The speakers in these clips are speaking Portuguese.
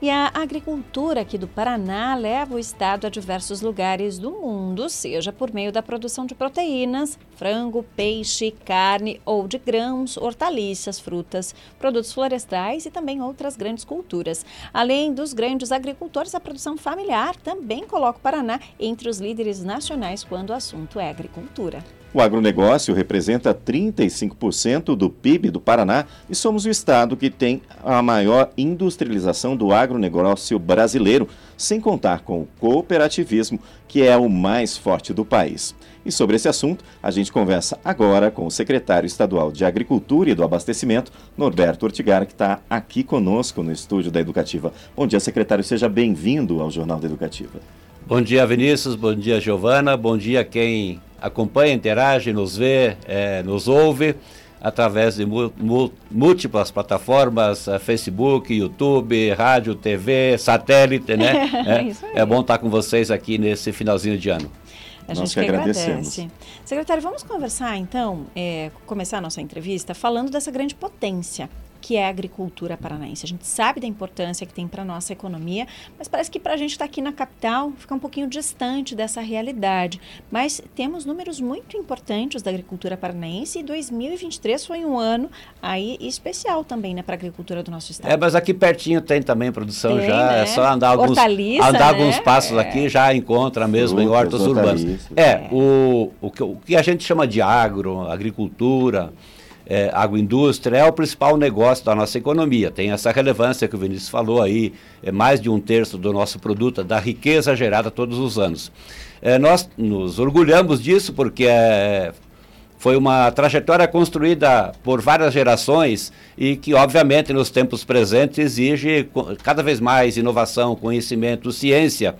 E a agricultura aqui do Paraná leva o estado a diversos lugares do mundo, seja por meio da produção de proteínas, frango, peixe, carne ou de grãos, hortaliças, frutas, produtos florestais e também outras grandes culturas. Além dos grandes agricultores, a produção familiar também coloca o Paraná entre os líderes nacionais quando o assunto é agricultura. O agronegócio representa 35% do PIB do Paraná e somos o estado que tem a maior industrialização do agronegócio brasileiro, sem contar com o cooperativismo, que é o mais forte do país. E sobre esse assunto, a gente conversa agora com o secretário estadual de Agricultura e do Abastecimento, Norberto Ortigar, que está aqui conosco no estúdio da Educativa. Bom dia, secretário. Seja bem-vindo ao Jornal da Educativa. Bom dia, Vinícius. Bom dia, Giovana. Bom dia quem acompanha, interage, nos vê, é, nos ouve através de múltiplas plataformas, é, Facebook, YouTube, rádio, TV, satélite, né? É, é, bom estar com vocês aqui nesse finalzinho de ano. A gente Nós que, que agradece. Secretário, vamos conversar então, é, começar a nossa entrevista falando dessa grande potência que é a agricultura paranaense. A gente sabe da importância que tem para a nossa economia, mas parece que para a gente estar tá aqui na capital fica um pouquinho distante dessa realidade. Mas temos números muito importantes da agricultura paranaense e 2023 foi um ano aí especial também né, para a agricultura do nosso estado. É, mas aqui pertinho tem também produção tem, já, é né? é só andar alguns, andar né? alguns passos é. aqui já encontra mesmo Frutas, em hortas urbanas. É, é, O, o, que, o que a gente chama de agro, agricultura, é, agroindústria é o principal negócio da nossa economia. Tem essa relevância que o Vinícius falou aí, é mais de um terço do nosso produto, da riqueza gerada todos os anos. É, nós nos orgulhamos disso porque é, foi uma trajetória construída por várias gerações e que, obviamente, nos tempos presentes exige cada vez mais inovação, conhecimento, ciência.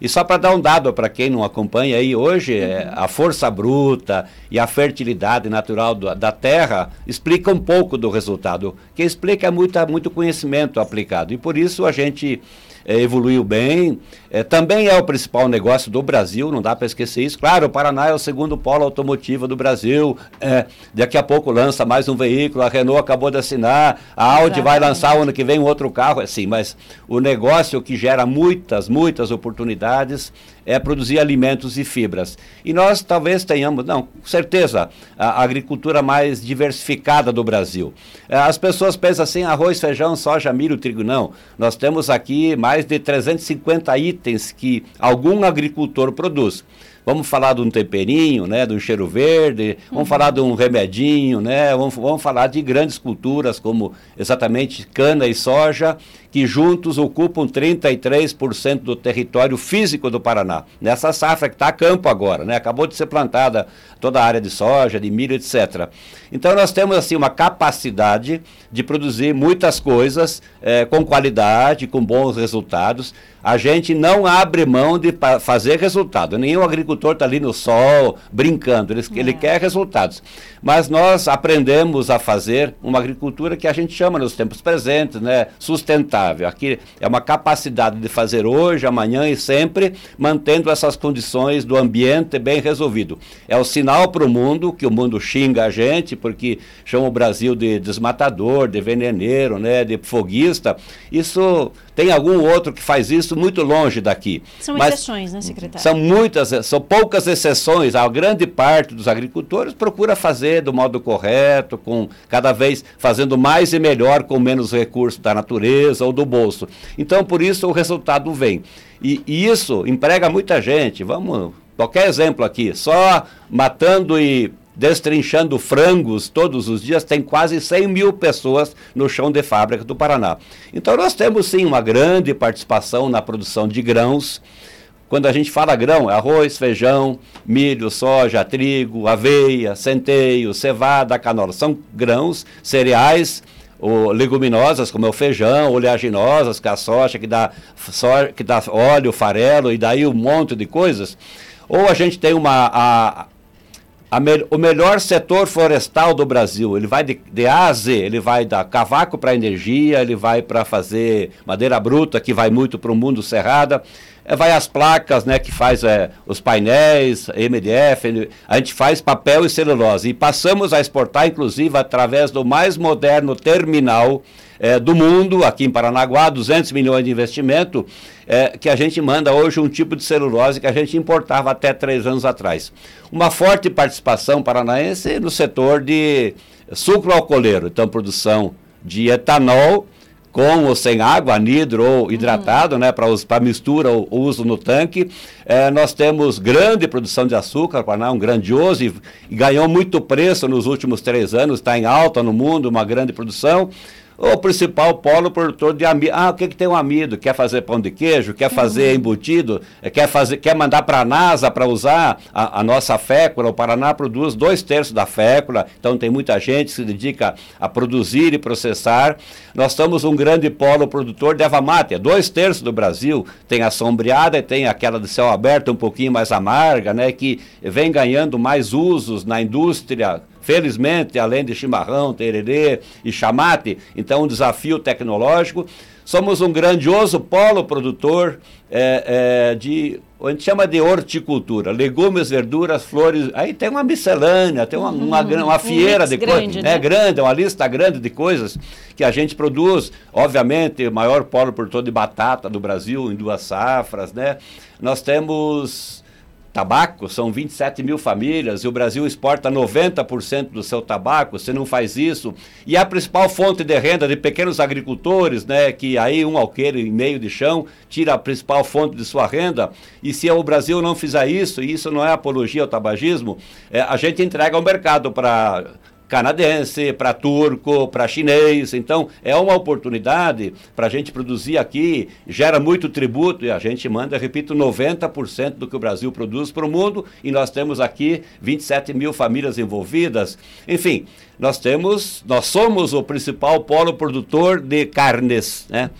E só para dar um dado para quem não acompanha aí, hoje é, a força bruta e a fertilidade natural do, da terra explica um pouco do resultado. Quem explica é muito, muito conhecimento aplicado. E por isso a gente é, evoluiu bem. É, também é o principal negócio do Brasil, não dá para esquecer isso. Claro, o Paraná é o segundo polo automotivo do Brasil. É, daqui a pouco lança mais um veículo, a Renault acabou de assinar, a Audi Exatamente. vai lançar ano que vem um outro carro. Assim, mas o negócio que gera muitas, muitas oportunidades é produzir alimentos e fibras. E nós talvez tenhamos, não, com certeza, a agricultura mais diversificada do Brasil. É, as pessoas pensam assim, arroz, feijão, soja, milho, trigo. Não, nós temos aqui mais de 350 itens que algum agricultor produz. Vamos falar de um temperinho, né, de um cheiro verde, vamos uhum. falar de um remedinho, né, vamos, vamos falar de grandes culturas como exatamente cana e soja, que juntos ocupam 33% do território físico do Paraná. Nessa safra que está a campo agora, né, acabou de ser plantada toda a área de soja, de milho, etc. Então nós temos assim uma capacidade de produzir muitas coisas é, com qualidade, com bons resultados. A gente não abre mão de fazer resultado. Nenhum agricultor está ali no sol brincando, ele, é. ele quer resultados. Mas nós aprendemos a fazer uma agricultura que a gente chama nos tempos presentes, né, sustentável. Aqui é uma capacidade de fazer hoje, amanhã e sempre, mantendo essas condições do ambiente bem resolvido. É o sinal para o mundo que o mundo xinga a gente porque chama o Brasil de desmatador, de veneneiro, né, de foguista. Isso tem algum outro que faz isso muito longe daqui. São Mas exceções, né, secretário? São muitas, são poucas exceções. A grande parte dos agricultores procura fazer do modo correto, com cada vez fazendo mais e melhor com menos recursos da natureza ou do bolso. Então, por isso o resultado vem. E, e isso emprega muita gente. Vamos, qualquer exemplo aqui, só matando e destrinchando frangos todos os dias, tem quase 100 mil pessoas no chão de fábrica do Paraná. Então nós temos sim uma grande participação na produção de grãos. Quando a gente fala grão, é arroz, feijão, milho, soja, trigo, aveia, centeio, cevada, canola. São grãos, cereais, ou leguminosas, como é o feijão, oleaginosas, que a soja, que dá, so, que dá óleo, farelo, e daí um monte de coisas. Ou a gente tem uma, a, me, o melhor setor florestal do Brasil. Ele vai de, de A a Z, ele vai dar cavaco para energia, ele vai para fazer madeira bruta, que vai muito para o mundo cerrada. É, vai as placas, né, que faz é, os painéis, MDF, a gente faz papel e celulose. E passamos a exportar, inclusive, através do mais moderno terminal é, do mundo, aqui em Paranaguá, 200 milhões de investimento, é, que a gente manda hoje um tipo de celulose que a gente importava até três anos atrás. Uma forte participação paranaense no setor de sucro alcooleiro, então produção de etanol com ou sem água, anidro ou hidratado, uhum. né, para mistura ou uso no tanque. É, nós temos grande produção de açúcar, Paraná é um grandioso e, e ganhou muito preço nos últimos três anos, está em alta no mundo, uma grande produção o principal polo produtor de amido. Ah, o que, que tem um amido? Quer fazer pão de queijo? Quer fazer uhum. embutido? É, quer, fazer, quer mandar para a NASA para usar a, a, nossa fécula? O Paraná produz dois terços da fécula, então tem muita gente que se dedica a produzir e processar. Nós somos um grande polo produtor de erva mate, dois terços do Brasil tem a sombreada e tem aquela de céu aberto um pouquinho mais amarga, né, que vem ganhando mais usos na indústria Felizmente, além de chimarrão, tererê e chamate, então um desafio tecnológico. Somos um grandioso polo produtor é, é, de, a gente chama de horticultura, legumes, verduras, flores. Aí tem uma miscelânea, tem uma, uma, uhum. uma fieira um de coisas. Né? É grande, é uma lista grande de coisas que a gente produz. Obviamente, o maior polo produtor de batata do Brasil, em duas safras. Né? Nós temos tabaco, são 27 mil famílias, e o Brasil exporta 90% do seu tabaco, você não faz isso. E a principal fonte de renda de pequenos agricultores, né, que aí um alqueire em meio de chão tira a principal fonte de sua renda, e se o Brasil não fizer isso, e isso não é apologia ao tabagismo, é, a gente entrega ao mercado para canadense, para turco, para chinês. Então, é uma oportunidade para a gente produzir aqui, gera muito tributo e a gente manda, repito, 90% do que o Brasil produz para o mundo e nós temos aqui 27 mil famílias envolvidas. Enfim, nós temos, nós somos o principal polo produtor de carnes, né?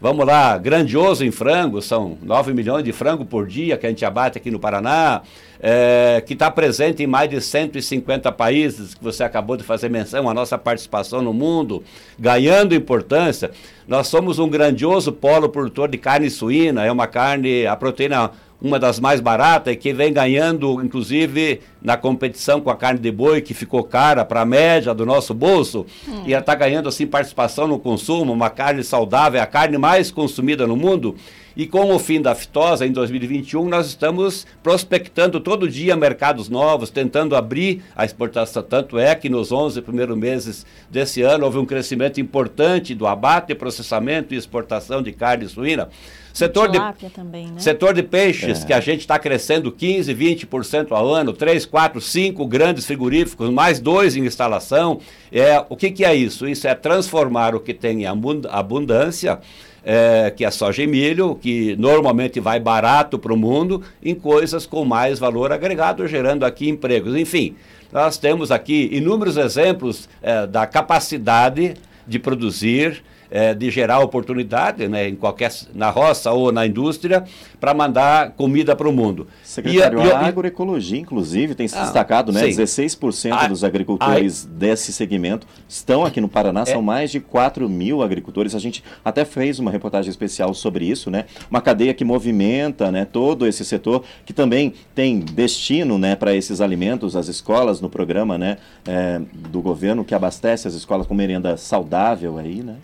Vamos lá, grandioso em frango, são 9 milhões de frango por dia que a gente abate aqui no Paraná, é, que está presente em mais de 150 países, que você acabou de fazer menção, a nossa participação no mundo, ganhando importância. Nós somos um grandioso polo produtor de carne suína, é uma carne, a proteína uma das mais baratas que vem ganhando, inclusive, na competição com a carne de boi, que ficou cara para a média do nosso bolso, hum. e ela está ganhando, assim, participação no consumo, uma carne saudável, é a carne mais consumida no mundo. E com o fim da fitosa, em 2021, nós estamos prospectando todo dia mercados novos, tentando abrir a exportação. Tanto é que nos 11 primeiros meses desse ano houve um crescimento importante do abate, processamento e exportação de carne suína. Setor de, também, né? setor de peixes, é. que a gente está crescendo 15%, 20% ao ano, 3, 4, 5 grandes frigoríficos, mais dois em instalação. É, o que, que é isso? Isso é transformar o que tem em abundância é, que é soja e milho, que normalmente vai barato para o mundo, em coisas com mais valor agregado, gerando aqui empregos. Enfim, nós temos aqui inúmeros exemplos é, da capacidade de produzir é, de gerar oportunidade né, em qualquer, na roça ou na indústria para mandar comida para o mundo. Secretário, e, a, agroecologia, inclusive, tem se ah, destacado, né? Sim. 16% a, dos agricultores a, desse segmento estão aqui no Paraná, é, são mais de 4 mil agricultores. A gente até fez uma reportagem especial sobre isso, né? Uma cadeia que movimenta né, todo esse setor, que também tem destino né, para esses alimentos, as escolas no programa né, é, do governo que abastece as escolas com merenda saudável aí, né?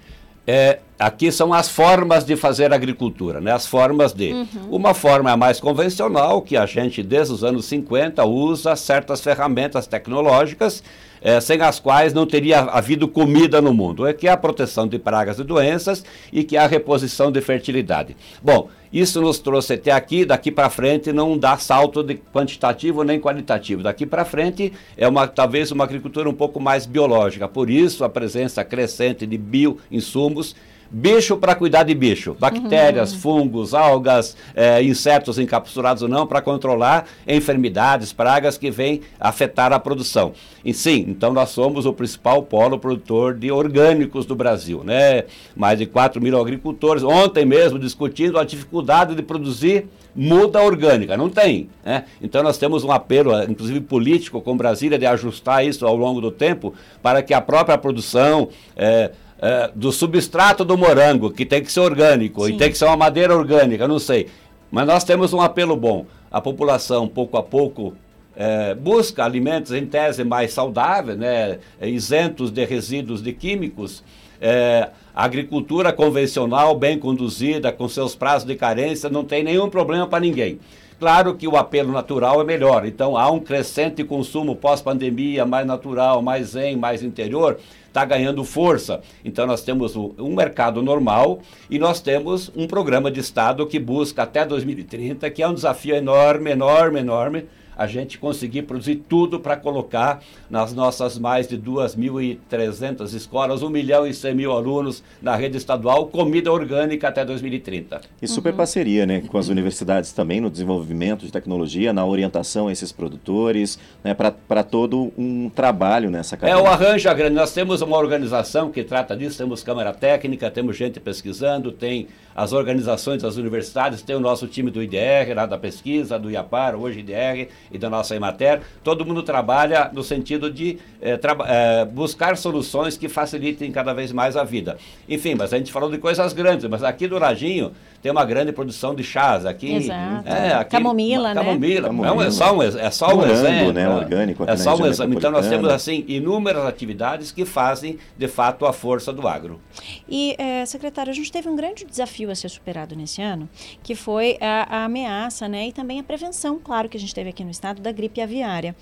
É, aqui são as formas de fazer agricultura, né? as formas de. Uhum. Uma forma é mais convencional, que a gente, desde os anos 50, usa certas ferramentas tecnológicas é, sem as quais não teria havido comida no mundo, é que é a proteção de pragas e doenças e que é a reposição de fertilidade. Bom, isso nos trouxe até aqui, daqui para frente não dá salto de quantitativo nem qualitativo. Daqui para frente é uma talvez uma agricultura um pouco mais biológica. Por isso a presença crescente de bioinsumos bicho para cuidar de bicho, bactérias, uhum. fungos, algas, é, insetos encapsulados ou não, para controlar enfermidades, pragas que vêm afetar a produção. E sim, então nós somos o principal polo produtor de orgânicos do Brasil, né? Mais de 4 mil agricultores, ontem mesmo discutindo a dificuldade de produzir muda orgânica, não tem. Né? Então nós temos um apelo, inclusive político, com Brasília, de ajustar isso ao longo do tempo para que a própria produção, é, é, do substrato do morango, que tem que ser orgânico, Sim. e tem que ser uma madeira orgânica, não sei. Mas nós temos um apelo bom. A população, pouco a pouco, é, busca alimentos em tese mais saudáveis, né, isentos de resíduos de químicos. É, a agricultura convencional, bem conduzida, com seus prazos de carência, não tem nenhum problema para ninguém. Claro que o apelo natural é melhor, então há um crescente consumo pós-pandemia, mais natural, mais zen, mais interior, está ganhando força. Então nós temos um mercado normal e nós temos um programa de Estado que busca até 2030, que é um desafio enorme, enorme, enorme, a gente conseguir produzir tudo para colocar nas nossas mais de 2.300 escolas, 1 milhão e 100 mil alunos na rede estadual, comida orgânica até 2030. E super uhum. parceria né, com as universidades também no desenvolvimento de tecnologia, na orientação a esses produtores, né, para todo um trabalho nessa cadeia. É o arranjo grande. Nós temos uma organização que trata disso, temos Câmara Técnica, temos gente pesquisando, tem as organizações das universidades, tem o nosso time do IDR, lá da pesquisa, do IAPAR, hoje IDR, e da nossa Emater, todo mundo trabalha no sentido de é, é, buscar soluções que facilitem cada vez mais a vida. Enfim, mas a gente falou de coisas grandes, mas aqui do Ladinho tem uma grande produção de chás. Aqui, Exato. É, aqui, camomila, uma, né? Camomila. camomila. É, só um, é só um exemplo. Né, orgânico. É só um exemplo. Então nós temos assim inúmeras atividades que fazem de fato a força do agro. E, é, secretário, a gente teve um grande desafio a ser superado nesse ano, que foi a, a ameaça né, e também a prevenção, claro, que a gente teve aqui no estado da gripe aviária.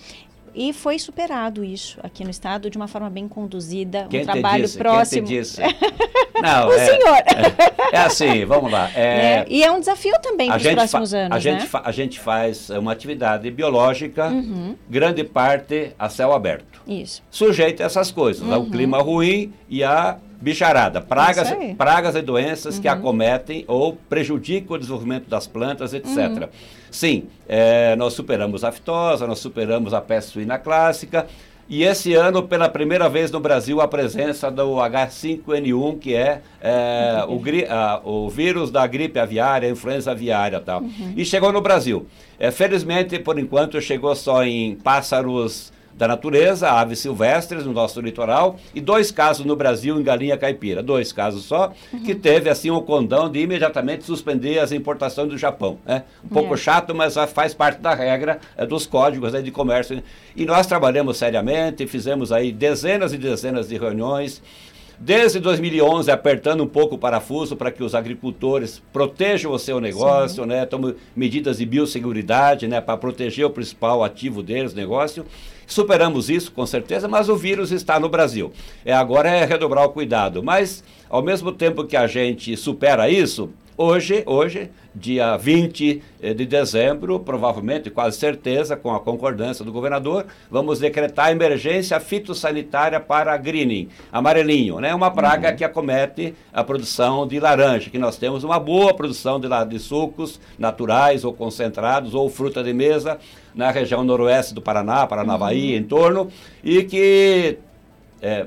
E foi superado isso aqui no estado de uma forma bem conduzida, Quem um trabalho disse? próximo. Quem te disse? Não, o é, senhor. É, é, assim, vamos lá. É, é, e é um desafio também para os próximos anos. A gente, né? a gente faz uma atividade biológica, uhum. grande parte a céu aberto. Isso. Sujeito a essas coisas, uhum. ao clima ruim e a bicharada, pragas, pragas e doenças uhum. que acometem ou prejudicam o desenvolvimento das plantas, etc. Uhum. Sim, é, nós superamos a fitosa, nós superamos a peste suína clássica, e esse ano, pela primeira vez no Brasil, a presença do H5N1, que é, é o, a, o, vírus da gripe aviária, influenza aviária tal. Uhum. E chegou no Brasil. É, felizmente, por enquanto, chegou só em pássaros da natureza, aves silvestres no nosso litoral, e dois casos no Brasil em galinha caipira, dois casos só, uhum. que teve assim o um condão de imediatamente suspender as importações do Japão. Né? Um pouco é. chato, mas faz parte da regra é, dos códigos né, de comércio. E nós trabalhamos seriamente, fizemos aí dezenas e dezenas de reuniões, Desde 2011, apertando um pouco o parafuso para que os agricultores protejam o seu negócio, Sim. né? Tomam medidas de biosseguridade, né? Para proteger o principal ativo deles, negócio. Superamos isso, com certeza, mas o vírus está no Brasil. É, agora é redobrar o cuidado. Mas, ao mesmo tempo que a gente supera isso, Hoje, hoje, dia 20 eh, de dezembro, provavelmente, quase certeza, com a concordância do governador, vamos decretar emergência fitossanitária para greening, amarelinho, né? Uma praga uhum. que acomete a produção de laranja, que nós temos uma boa produção de, de sucos naturais ou concentrados ou fruta de mesa na região noroeste do Paraná, Paranavaí, uhum. em torno, e que é,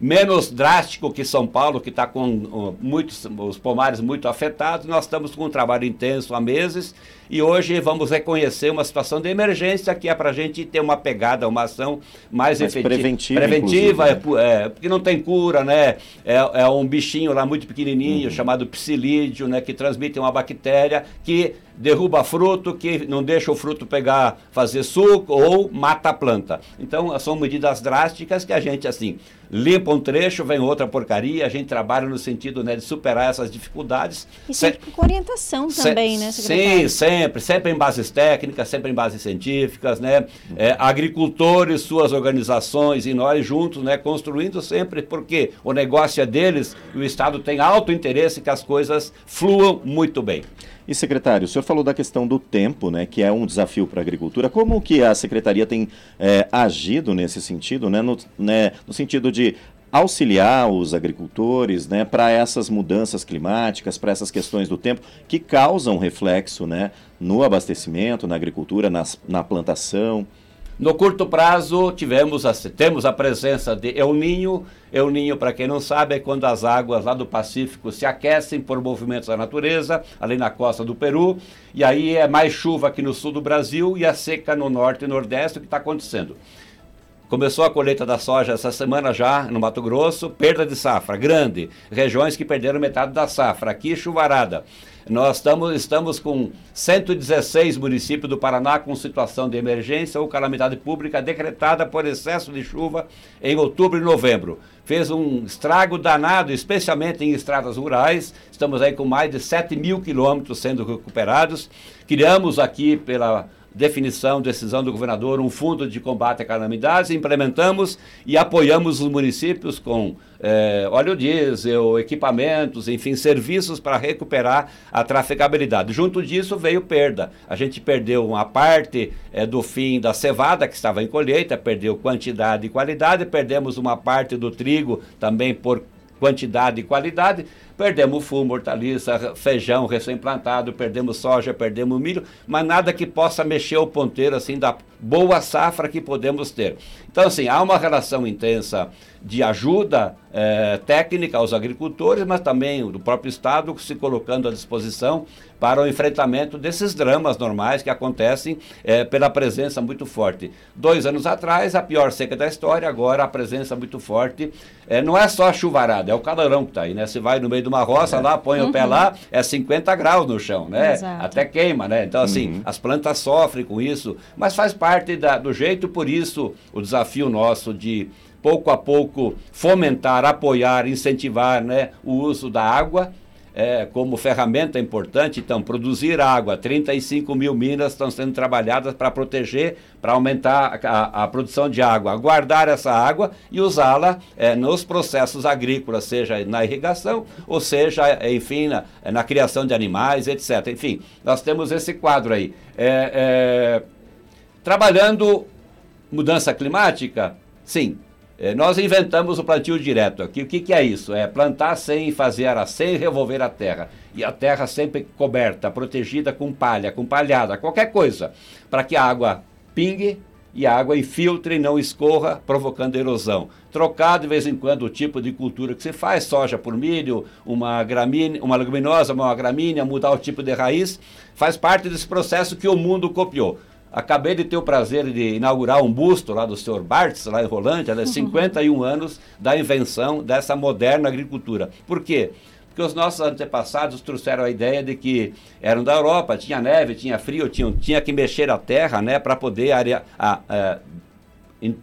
menos drástico que São Paulo, que está com uh, muitos, os pomares muito afetados. Nós estamos com um trabalho intenso há meses e hoje vamos reconhecer uma situação de emergência que é para a gente ter uma pegada, uma ação mais, mais efetiva. Preventiva, preventiva é, né? é, porque não tem cura, né? É, é um bichinho lá muito pequenininho uhum. chamado psilídeo, né? Que transmite uma bactéria que derruba fruto, que não deixa o fruto pegar, fazer suco ou mata a planta. Então, são medidas drásticas que a gente, assim, limpa um trecho, vem outra porcaria, a gente trabalha no sentido né, de superar essas dificuldades. E sempre com orientação também, né, secretário? Sim, sempre, sempre em bases técnicas, sempre em bases científicas, né? É, agricultores, suas organizações e nós juntos, né, construindo sempre, porque o negócio é deles e o Estado tem alto interesse que as coisas fluam muito bem. E secretário, o senhor falou da questão do tempo, né, que é um desafio para a agricultura. Como que a secretaria tem é, agido nesse sentido, né, no, né, no sentido de auxiliar os agricultores né, para essas mudanças climáticas, para essas questões do tempo que causam reflexo né, no abastecimento, na agricultura, nas, na plantação? No curto prazo, tivemos a, temos a presença de El Ninho. El Ninho, para quem não sabe, é quando as águas lá do Pacífico se aquecem por movimentos da natureza, ali na costa do Peru. E aí é mais chuva aqui no sul do Brasil e a seca no norte e nordeste, o que está acontecendo. Começou a colheita da soja essa semana já no Mato Grosso, perda de safra grande, regiões que perderam metade da safra, aqui chuvarada. Nós estamos, estamos com 116 municípios do Paraná com situação de emergência ou calamidade pública decretada por excesso de chuva em outubro e novembro. Fez um estrago danado, especialmente em estradas rurais. Estamos aí com mais de 7 mil quilômetros sendo recuperados. Criamos aqui pela definição, decisão do governador, um fundo de combate a calamidades, implementamos e apoiamos os municípios com é, óleo diesel, equipamentos, enfim, serviços para recuperar a trafegabilidade. Junto disso veio perda. A gente perdeu uma parte é, do fim da cevada, que estava em colheita, perdeu quantidade e qualidade, perdemos uma parte do trigo também por quantidade e qualidade, perdemos fumo, hortaliça, feijão recém-plantado, perdemos soja, perdemos milho, mas nada que possa mexer o ponteiro assim da boa safra que podemos ter. Então, assim, há uma relação intensa de ajuda é, técnica aos agricultores, mas também do próprio Estado se colocando à disposição para o enfrentamento desses dramas normais que acontecem é, pela presença muito forte. Dois anos atrás, a pior seca da história, agora a presença muito forte. É, não é só a chuvarada, é o calorão que está aí, né? Você vai no meio de uma roça é. lá, põe uhum. o pé uhum. lá, é 50 graus no chão, né? Exato. Até queima, né? Então, assim, uhum. as plantas sofrem com isso, mas faz parte da, do jeito, por isso o desafio nosso de pouco a pouco fomentar, apoiar, incentivar né, o uso da água é, como ferramenta importante. Então, produzir água, 35 mil minas estão sendo trabalhadas para proteger, para aumentar a, a, produção de água, guardar essa água e usá-la é, nos processos agrícolas, seja na irrigação ou seja, enfim, na, na, criação de animais, etc. Enfim, nós temos esse quadro aí. É, é trabalhando mudança climática, sim, nós inventamos o plantio direto aqui. O que, que, é isso? É plantar sem fazer ara, sem revolver a terra. E a terra sempre coberta, protegida com palha, com palhada, qualquer coisa, para que a água pingue e a água infiltre e não escorra, provocando erosão. Trocar de vez em quando o tipo de cultura que se faz, soja por milho, uma, gramínea, uma leguminosa, uma gramínea, mudar o tipo de raiz, faz parte desse processo que o mundo copiou. Acabei de ter o prazer de inaugurar um busto lá do senhor Bartz, lá em Rolândia, né, 51 uhum. anos da invenção dessa moderna agricultura. Por quê? Porque os nossos antepassados trouxeram a ideia de que eram da Europa, tinha neve, tinha frio, tinha, tinha que mexer a terra né, para poder a, a,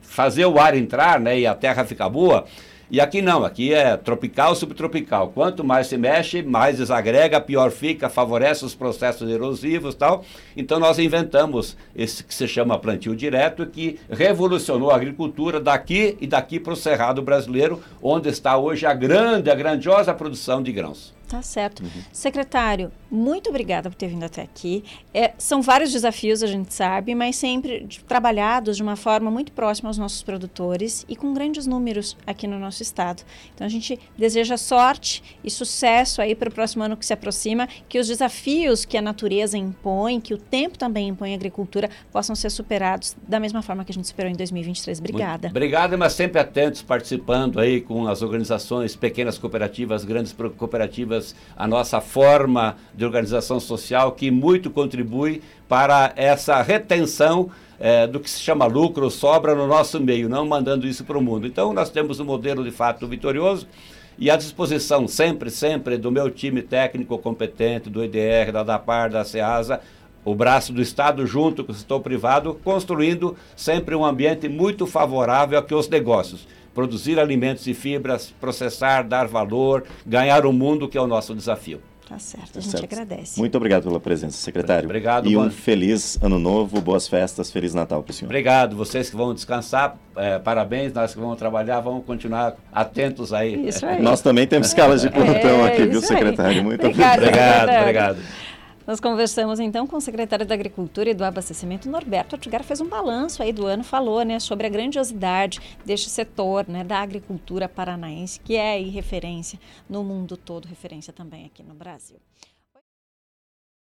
fazer o ar entrar né, e a terra ficar boa. E aqui não, aqui é tropical, subtropical. Quanto mais se mexe, mais desagrega, pior fica, favorece os processos erosivos tal. Então nós inventamos esse que se chama plantio direto, que revolucionou a agricultura daqui e daqui para o Cerrado brasileiro, onde está hoje a grande, a grandiosa produção de grãos. Tá certo. Uhum. Secretário, muito obrigada por ter vindo até aqui. É, são vários desafios, a gente sabe, mas sempre trabalhados de uma forma muito próxima aos nossos produtores e com grandes números aqui no nosso estado. Então a gente deseja sorte e sucesso aí para o próximo ano que se aproxima, que os desafios que a natureza impõe, que o tempo também impõe à agricultura, possam ser superados da mesma forma que a gente superou em 2023. Obrigada. Muito, obrigado, mas sempre atentos, participando aí com as organizações, pequenas cooperativas, grandes cooperativas a nossa forma de organização social que muito contribui para essa retenção é, do que se chama lucro, sobra no nosso meio, não mandando isso para o mundo. Então, nós temos um modelo de fato vitorioso e à disposição sempre, sempre do meu time técnico competente, do IDR, da DAPAR, da SEASA, o braço do Estado junto com o setor privado, construindo sempre um ambiente muito favorável a que os negócios produzir alimentos e fibras, processar, dar valor, ganhar o mundo, que é o nosso desafio. Tá certo, a tá gente certo. agradece. Muito obrigado pela presença, secretário. Obrigado. E um feliz ano novo, boas festas, feliz Natal para o senhor. Obrigado, vocês que vão descansar, é, parabéns, nós que vamos trabalhar, vamos continuar atentos aí. Isso aí. Nós também temos escalas de plantão é, aqui, viu, secretário? Muito obrigado. Obrigado, obrigado. Nós conversamos então com o secretário da Agricultura e do Abastecimento, Norberto Atigar, fez um balanço aí do ano, falou né, sobre a grandiosidade deste setor né, da agricultura paranaense, que é aí referência no mundo todo, referência também aqui no Brasil.